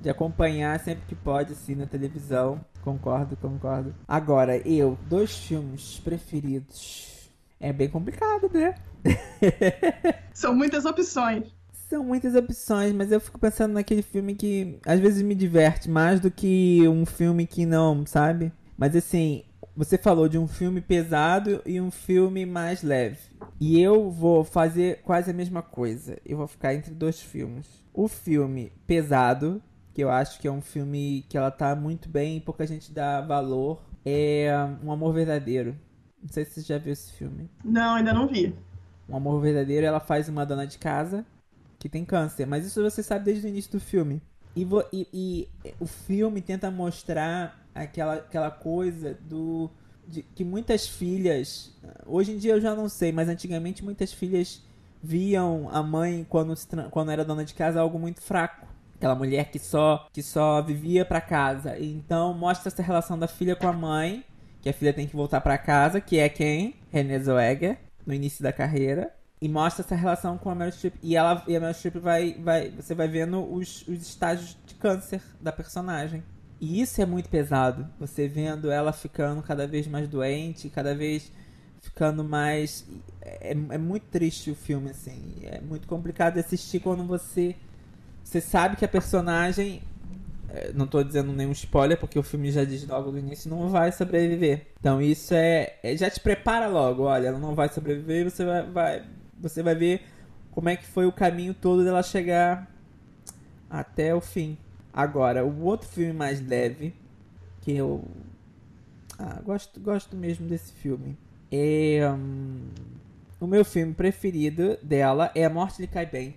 de acompanhar sempre que pode, assim, na televisão. Concordo, concordo. Agora, eu, dois filmes preferidos. É bem complicado, né? São muitas opções. São muitas opções, mas eu fico pensando naquele filme que às vezes me diverte mais do que um filme que não, sabe? Mas assim, você falou de um filme pesado e um filme mais leve. E eu vou fazer quase a mesma coisa. Eu vou ficar entre dois filmes. O filme pesado, que eu acho que é um filme que ela tá muito bem e pouca gente dá valor, é Um Amor Verdadeiro. Não sei se você já viu esse filme. Não, ainda não vi. Um Amor Verdadeiro, ela faz uma dona de casa que tem câncer. Mas isso você sabe desde o início do filme. E, e, e o filme tenta mostrar aquela, aquela coisa do. De, que muitas filhas. Hoje em dia eu já não sei, mas antigamente muitas filhas viam a mãe, quando, quando era dona de casa, algo muito fraco. Aquela mulher que só, que só vivia para casa. Então mostra essa relação da filha com a mãe, que a filha tem que voltar para casa, que é quem? Renée Zellweger, no início da carreira. E mostra essa relação com a Meryl Streep. E, ela, e a Meryl Streep vai, vai. Você vai vendo os, os estágios de câncer da personagem. E isso é muito pesado. Você vendo ela ficando cada vez mais doente, cada vez ficando mais. É, é muito triste o filme, assim. É muito complicado de assistir quando você. Você sabe que a personagem. É, não estou dizendo nenhum spoiler, porque o filme já diz logo no início, não vai sobreviver. Então isso é, é já te prepara logo, olha, ela não vai sobreviver, você vai, vai você vai ver como é que foi o caminho todo dela chegar até o fim. Agora, o outro filme mais leve, que eu Ah, gosto, gosto mesmo desse filme. É, hum, o meu filme preferido dela é A Morte lhe Cai Bem,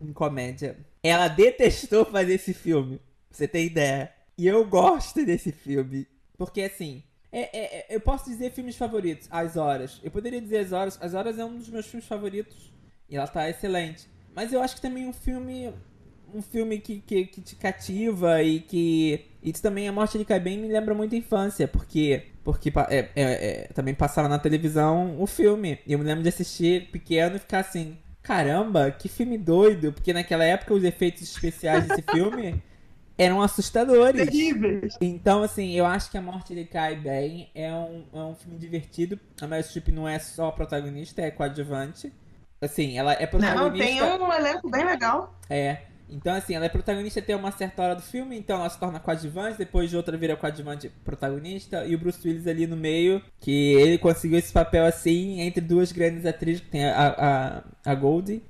em comédia. Ela detestou fazer esse filme, você ter ideia. E eu gosto desse filme. Porque assim, é, é, é, eu posso dizer filmes favoritos, As Horas. Eu poderia dizer As Horas. As Horas é um dos meus filmes favoritos. E ela tá excelente. Mas eu acho que também um filme. Um filme que, que, que te cativa e que. E também A Morte de Cai Bem me lembra muito a infância, porque. Porque é, é, é, também passava na televisão o filme. E eu me lembro de assistir pequeno e ficar assim. Caramba, que filme doido! Porque naquela época os efeitos especiais desse filme eram assustadores. Terríveis. Então, assim, eu acho que A Morte de Cai Bem é um, é um filme divertido. A Meryl Streep não é só protagonista, é coadjuvante. Assim, ela é protagonista. Não, tem um elenco bem legal. É. Então, assim, ela é protagonista até uma certa hora do filme, então ela se torna coadjuvante, depois de outra vira coadjuvante protagonista, e o Bruce Willis ali no meio, que ele conseguiu esse papel assim, entre duas grandes atrizes, que tem a, a, a Goldie,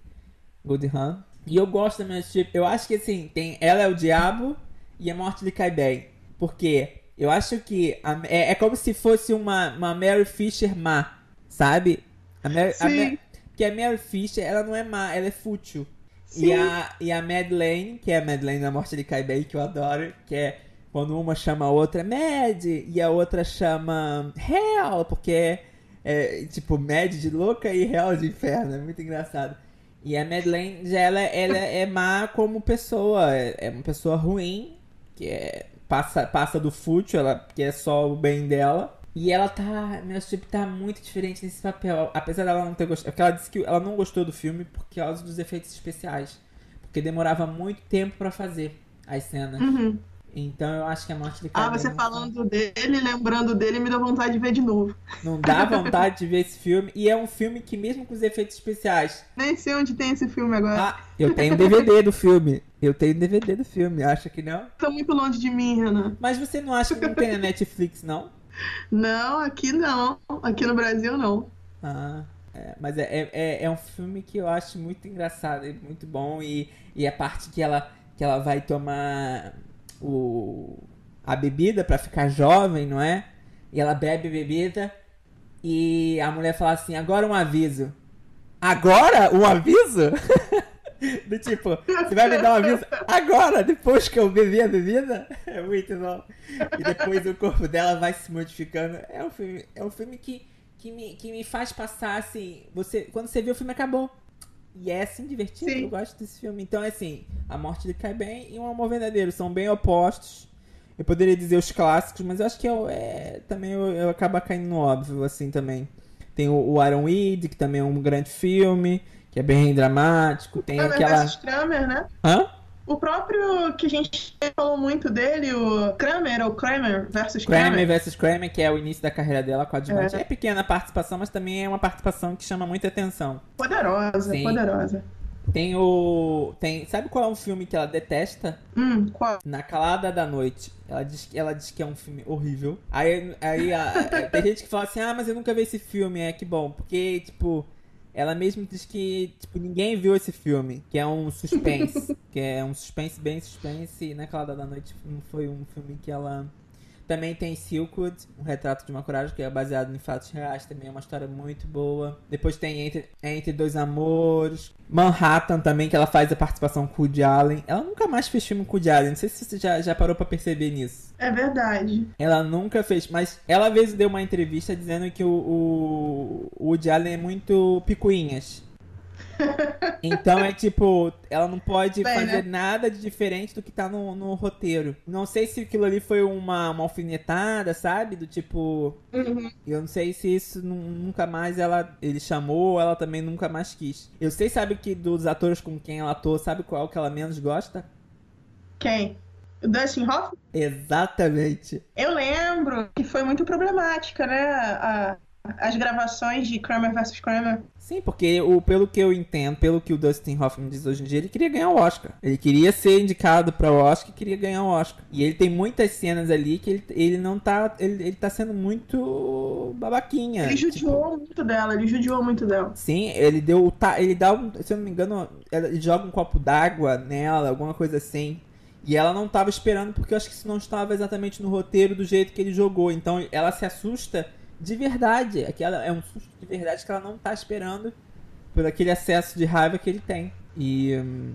Goldie Hawn. E eu gosto da Meryl Streep, eu acho que assim, tem Ela é o Diabo e A Morte lhe Cai Bem. Porque eu acho que a, é, é, como se fosse uma, uma Mary Fisher má, sabe? A Mary, Sim. A, porque a Mary Fisher, ela não é má, ela é fútil. Sim. E a, e a Madeleine, que é a Madeleine da Morte de Cai Bem, que eu adoro, que é quando uma chama a outra Mad e a outra chama Hell, porque é, é tipo Mad de louca e Hell de inferno, é muito engraçado. E a Madeleine, ela, ela é má como pessoa, é, uma pessoa ruim, que é, passa, passa do fútil, ela que é só o bem dela. E ela tá. Meu tipo tá muito diferente nesse papel. Apesar dela não ter gostado. Porque ela disse que ela não gostou do filme por causa dos efeitos especiais. Porque demorava muito tempo para fazer as cenas. Uhum. Então eu acho que a morte de Ah, Cai você falando dele, lembrando dele, me deu vontade de ver de novo. Não dá vontade de ver esse filme. E é um filme que, mesmo com os efeitos especiais. Nem sei onde tem esse filme agora. Ah, eu tenho DVD do filme. Eu tenho DVD do filme. Acha que não? Tá muito longe de mim, Renan. Mas você não acha que não tem na Netflix, não? Não, aqui não. Aqui no Brasil não. Ah, é, mas é, é- é, é um filme que eu acho muito engraçado e muito bom. E, e a parte que ela, que ela vai tomar o, a bebida pra ficar jovem, não é? E ela bebe bebida e a mulher fala assim: agora um aviso. Agora? Um aviso? Do tipo, você vai me dar um aviso agora, depois que eu bebi a bebida? É muito bom. E depois o corpo dela vai se modificando. É um filme, é um filme que, que, me, que me faz passar assim. Você, quando você vê o filme, acabou. E é assim divertido, Sim. eu gosto desse filme. Então, é assim, A Morte de Cai Bem e Um Amor Verdadeiro são bem opostos. Eu poderia dizer os clássicos, mas eu acho que eu, é, também eu, eu acabo caindo no óbvio, assim, também. Tem o, o Aaron Weed, que também é um grande filme, que é bem dramático. Tem Kramer aquela... Kramer, né? Hã? O próprio que a gente falou muito dele, o Kramer, ou Kramer versus Kramer. Kramer vs Kramer, que é o início da carreira dela com a Advante. É. É. pequena a participação, mas também é uma participação que chama muita atenção. Poderosa, Sim. poderosa. Tem o. Tem. Sabe qual é um filme que ela detesta? Hum, qual? Na Calada da Noite. Ela diz, que- ela diz que é um filme horrível. Aí, aí a- tem gente que fala assim, ah, mas eu nunca vi esse filme. É que bom, porque, tipo, ela mesma diz que, tipo, ninguém viu esse filme. Que é um suspense. que é um suspense bem suspense. E na Calada da Noite não foi um filme que ela. Também tem Silkwood, um retrato de uma coragem, que é baseado em fatos reais, também é uma história muito boa. Depois tem Entre, Entre Dois Amores. Manhattan também, que ela faz a participação com o Woody Allen. Ela nunca mais fez filme com o Woody Allen, não sei se você já, já parou pra perceber nisso. É verdade. Ela nunca fez, mas ela às vezes deu uma entrevista dizendo que o, o, o Woody Allen é muito picuinhas. Então é tipo, ela não pode Bem, fazer né? nada de diferente do que tá no, no roteiro. Não sei se aquilo ali foi uma, uma alfinetada, sabe? Do tipo. Uhum. Eu não sei se isso nu- nunca mais ela ele chamou ou ela também nunca mais quis. Eu sei, sabe, que dos atores com quem ela atua, sabe qual que ela menos gosta? Quem? O Dustin Hoffman? Exatamente. Eu lembro que foi muito problemática, né? A- as gravações de Kramer versus Kramer. Sim, porque o, pelo que eu entendo, pelo que o Dustin Hoffman diz hoje em dia, ele queria ganhar o Oscar. Ele queria ser indicado para o Oscar e queria ganhar o Oscar. E ele tem muitas cenas ali que ele, ele não tá. Ele, ele tá sendo muito babaquinha. Ele tipo, judiou muito dela, ele judiou muito dela. Sim, ele deu o ta... ele dá um, se eu não me engano, ele joga um copo d'água nela, alguma coisa assim. E ela não estava esperando porque eu acho que isso não estava exatamente no roteiro do jeito que ele jogou. Então ela se assusta de verdade. É um susto de verdade que ela não está esperando por aquele acesso de raiva que ele tem. E hum,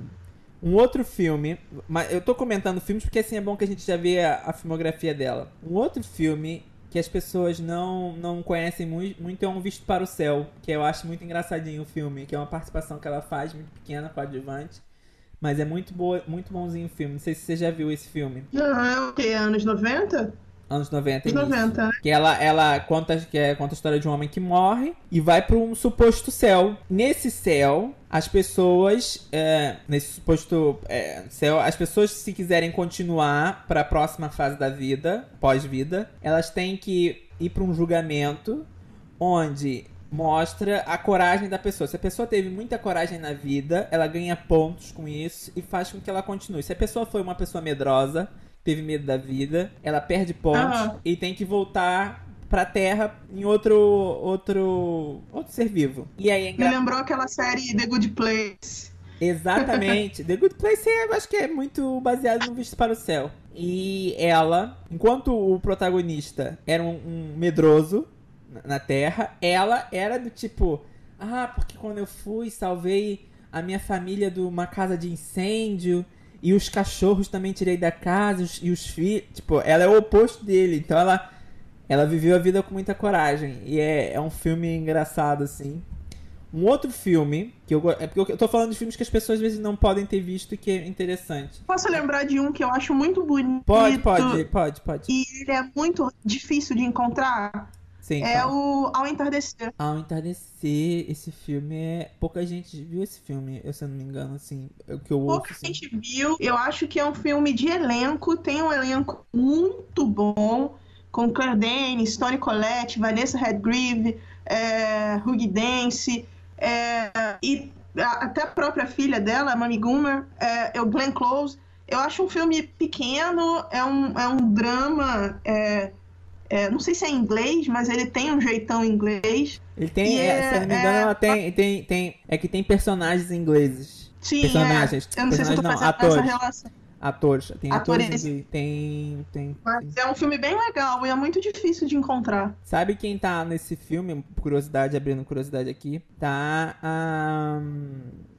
um outro filme, mas eu tô comentando filmes porque assim é bom que a gente já vê a, a filmografia dela. Um outro filme que as pessoas não, não conhecem muito, muito é Um Visto para o Céu, que eu acho muito engraçadinho o filme, que é uma participação que ela faz, muito pequena, coadjuvante. Mas é muito, boa, muito bonzinho o filme. Não sei se você já viu esse filme. Não, é o quê? Anos 90? Anos 90, Anos início. 90, né? Que ela, ela conta, que é, conta a história de um homem que morre e vai para um suposto céu. Nesse céu, as pessoas. é, nesse suposto é, céu, as pessoas, se quiserem continuar para a próxima fase da vida, pós-vida, elas têm que ir para um julgamento onde mostra a coragem da pessoa. Se a pessoa teve muita coragem na vida, ela ganha pontos com isso e faz com que ela continue. Se a pessoa foi uma pessoa medrosa, teve medo da vida, ela perde pontos Aham. e tem que voltar pra terra em outro outro outro ser vivo. E aí é Me engraçado. lembrou aquela série The Good Place. Exatamente. The Good Place eu acho que é muito baseado no Visto para o Céu. E ela, enquanto o protagonista era um, um medroso na Terra, ela era do tipo, ah, porque quando eu fui, salvei a minha família de uma casa de incêndio. E os cachorros também tirei da casa, os- e os filhos. Tipo, ela é o oposto dele. Então ela, ela viveu a vida com muita coragem. E é, é um filme engraçado, assim. Um outro filme, que eu, é porque eu tô falando de filmes que as pessoas às vezes não podem ter visto e que é interessante. Posso lembrar de um que eu acho muito bonito. Pode, pode, pode, pode. E ele é muito difícil de encontrar. Sim, É o Ao Entardecer. Ao entardecer, esse filme é. Pouca gente viu esse filme, eu, se eu não me engano, assim. É o que eu ouço. Pouca Assim. gente viu. Eu acho que é um filme de elenco. Tem um elenco muito bom. Com Claire Danes, Toni Collette, Vanessa Redgrave, é, Hugh Dance. é, e até a própria filha dela, Mami Goomer, é, é o Glenn Close. Eu acho um filme pequeno, é um, é um drama. é, é, não sei se é inglês, mas ele tem um jeitão inglês. Ele tem, é, é- se eu não me engano, é- ela tem, tem, tem. É que tem personagens ingleses. Sim, Personagens. é. Eu não sei se eu tô Personagens não, fazendo essa relação. Atores. Tem atores. Atores. Tem. tem, tem. Mas é um filme bem legal e é muito difícil de encontrar. Sabe quem tá nesse filme? Curiosidade, abrindo curiosidade aqui. Tá a.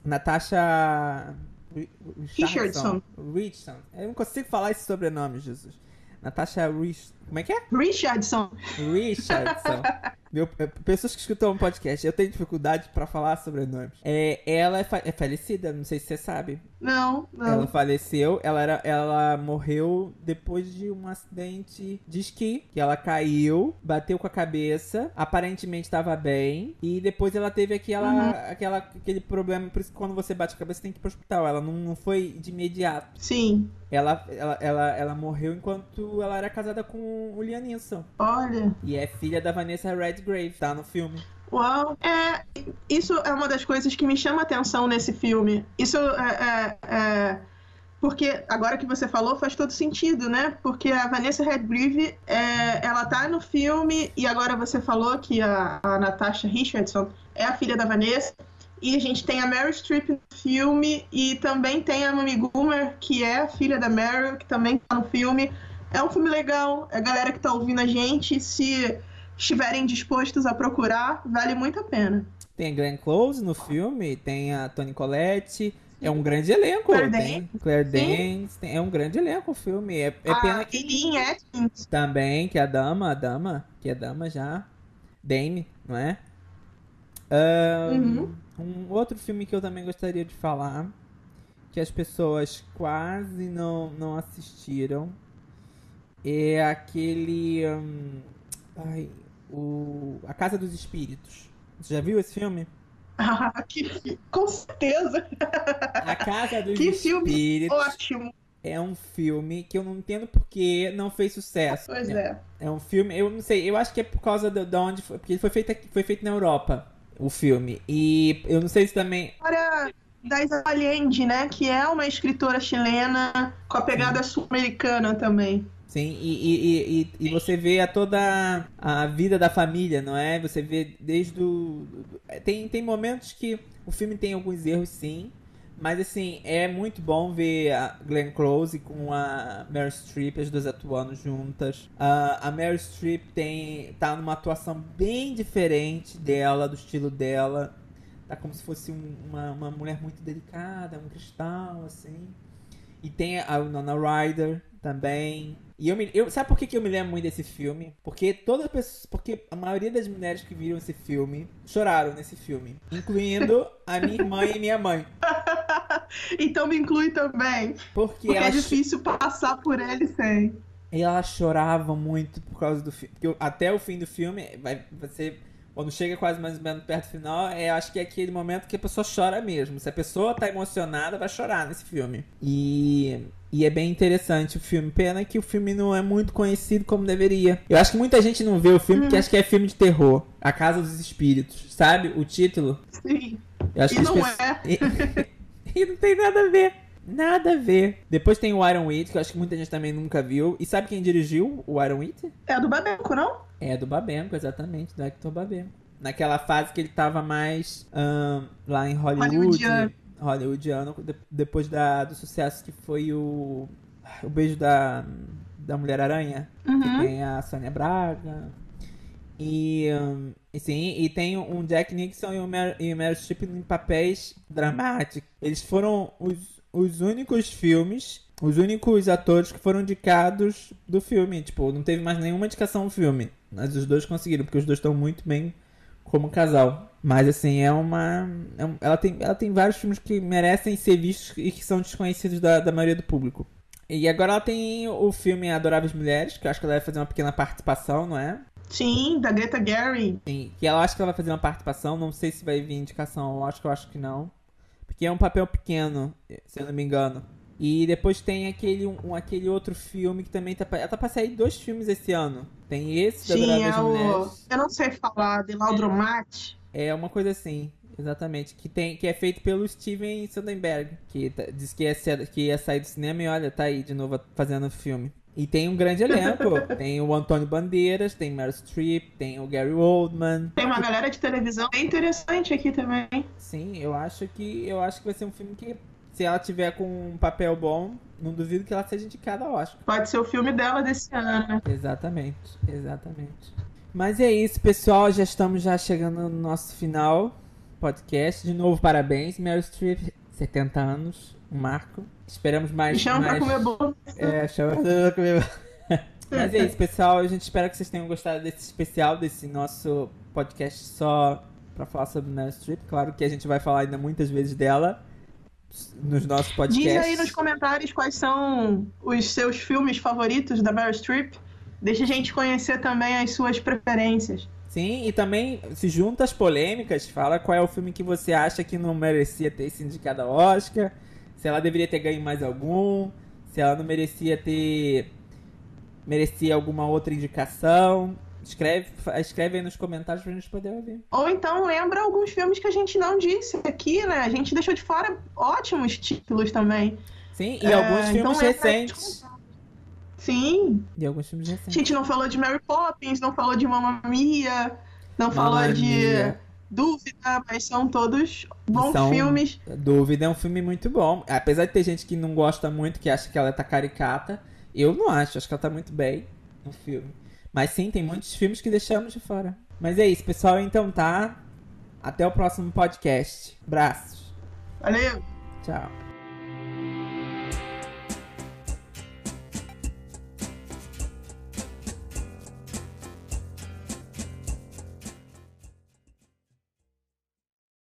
Natasha. Ri- Richardson. Richardson. Eu não consigo falar esse sobrenome, Jesus. Natasha Rich. Como é que é? Richardson. Richardson. Meu, é, pessoas que escutam um podcast, eu tenho dificuldade pra falar sobrenomes. É, ela é, fa- é falecida, não sei se você sabe. Não, não. Ela faleceu, ela, era, ela morreu depois de um acidente de esqui. Que ela caiu, bateu com a cabeça, aparentemente estava bem. E depois ela teve aquela, Uhum. aquela, aquele problema. Por isso que quando você bate a cabeça tem que ir pro hospital. Ela não, não foi de imediato. Sim. Ela, ela, ela, ela morreu enquanto ela era casada com o Liam Neeson. Olha. E é filha da Vanessa Redgrave, tá no filme. Uau. É, isso é uma das coisas que me chama atenção nesse filme. Isso é, é, é- Porque agora que você falou faz todo sentido, né? Porque a Vanessa Redgrave, é, ela tá no filme e agora você falou que a, a Natasha Richardson é a filha da Vanessa. E a gente tem a Meryl Streep no filme e também tem a Mami Goomer, que é a filha da Meryl, que também tá no filme. É um filme legal. A galera que tá ouvindo a gente, se estiverem dispostos a procurar, vale muito a pena. Tem a Glenn Close no filme, tem a Toni Collette. É um grande elenco. Claire tem Claire. Danes. tem- é um grande elenco o filme. É, é pena a que Eileen Atkins. também, que a dama, a dama, que a dama já. Dame, não é? Ahn, Uhum. Um outro filme que eu também gostaria de falar, que as pessoas quase não, não assistiram, é aquele. hum, ai, o, A Casa dos Espíritos. Você já viu esse filme? Ah, que, com certeza. A Casa dos Que filme Espíritos Ótimo. é um filme que eu não entendo porque não fez sucesso. Pois é. É um filme, eu não sei, eu acho que é por causa de, de onde foi, porque ele foi feito, foi feito na Europa, o filme. E eu não sei se também História da Isabel Allende, né? Que é uma escritora chilena com a pegada sul-americana também. Sim, e, e, e, e- você vê a toda a vida da família, não é? Você vê desde o. Tem, tem momentos que o filme tem alguns erros, sim, Mas assim, é muito bom ver a Glenn Close com a Meryl Streep, as duas atuando juntas. Uh, a Meryl Streep tem, tá numa atuação bem diferente dela, do estilo dela. Tá como se fosse um, uma, uma mulher muito delicada, um cristal, assim. E tem a Nona Ryder também. E eu, me, eu sabe por que, que eu me lembro muito desse filme? Porque toda pessoa, porque a maioria das mulheres que viram esse filme choraram nesse filme, incluindo a minha irmã e minha mãe. então me inclui também. Porque, porque é difícil passar por ele sem. E ela chorava muito por causa do filme. Porque até o fim do filme vai, vai ser quando chega quase mais ou menos perto do final, é, acho que é aquele momento que a pessoa chora mesmo. Se a pessoa tá emocionada, vai chorar nesse filme. E, e é bem interessante o filme. Pena que o filme não é muito conhecido como deveria. Eu acho que muita gente não vê o filme porque hum. acha que é filme de terror. A Casa dos Espíritos. Sabe o título? Sim. E não pessoas... é. e não tem nada a ver. Nada a ver. Depois tem o Iron Wheat, que eu acho que muita gente também nunca viu. E sabe quem dirigiu o Iron Wheat? É do Babenco, não? É do Babenco, exatamente, do Hector Babenco. Naquela fase que ele tava mais um, lá em Hollywood. Hollywoodiano. Hollywoodiano, depois da, do sucesso que foi o. O beijo da, da Mulher-Aranha. Uhum. Que tem a Sônia Braga. E, um, e, sim, e tem um Jack Nixon e o Meryl Streep em papéis dramáticos. Eles foram os os únicos filmes, os únicos atores que foram indicados do filme. Tipo, não teve mais nenhuma indicação no filme. Mas os dois conseguiram, porque os dois estão muito bem como casal. Mas assim, é uma. É um, ela, tem, ela tem vários filmes que merecem ser vistos e que são desconhecidos da, da maioria do público. E agora ela tem o filme Adoráveis Mulheres, que eu acho que ela vai fazer uma pequena participação, não é? Sim, da Greta Gerwig. Sim, que ela acha que ela vai fazer uma participação, não sei se vai vir indicação, eu acho que eu acho que não que é um papel pequeno, se eu não me engano. E depois tem aquele, um, aquele outro filme que também tá. Ela tá pra sair dois filmes esse ano. Tem esse da Sim, é o... Eu não sei falar, de Laudromat. É uma coisa assim, exatamente. Que, tem, que é feito pelo Steven Soderbergh, que tá, diz que ia, ser, que ia sair do cinema e olha, tá aí de novo fazendo filme. E tem um grande elenco. tem o Antônio Bandeiras, tem Meryl Streep, tem o Gary Oldman. Tem uma galera de televisão bem interessante aqui também. Sim, eu acho que eu acho que vai ser um filme que se ela tiver com um papel bom, não duvido que ela seja indicada ao Oscar. Pode ser o filme dela desse ano, né? Exatamente, exatamente. Mas é isso, pessoal. Já estamos já chegando no nosso final podcast. De novo, parabéns, Meryl Streep, 70 anos, um marco. Esperamos mais. Me chama mais... pra comer bolo. É, chama pra comer bolo. Mas é isso, pessoal. A gente espera que vocês tenham gostado desse especial, desse nosso podcast só pra falar sobre Meryl Streep. Claro que a gente vai falar ainda muitas vezes dela nos nossos podcasts. Diz aí nos comentários quais são os seus filmes favoritos da Meryl Streep. Deixa a gente conhecer também as suas preferências. Sim, e também se junta às polêmicas, fala qual é o filme que você acha que não merecia ter sido indicado ao Oscar se ela deveria ter ganho mais algum, se ela não merecia ter. merecia alguma outra indicação. Escreve, escreve aí nos comentários pra gente poder ouvir. Ou então lembra alguns filmes que a gente não disse aqui, né? A gente deixou de fora ótimos títulos também. Sim, e é, alguns filmes então recentes. Sim. E alguns filmes recentes. A gente não falou de Mary Poppins, não falou de Mamma Mia, não Mamma falou de. Mia. Dúvida, mas são todos bons são... filmes. Dúvida é um filme muito bom. Apesar de ter gente que não gosta muito, que acha que ela tá caricata, eu não acho. Acho que ela tá muito bem no filme. Mas sim, tem muitos filmes que deixamos de fora. Mas é isso, pessoal. Então tá. Até o próximo podcast. Braços. Valeu. Tchau.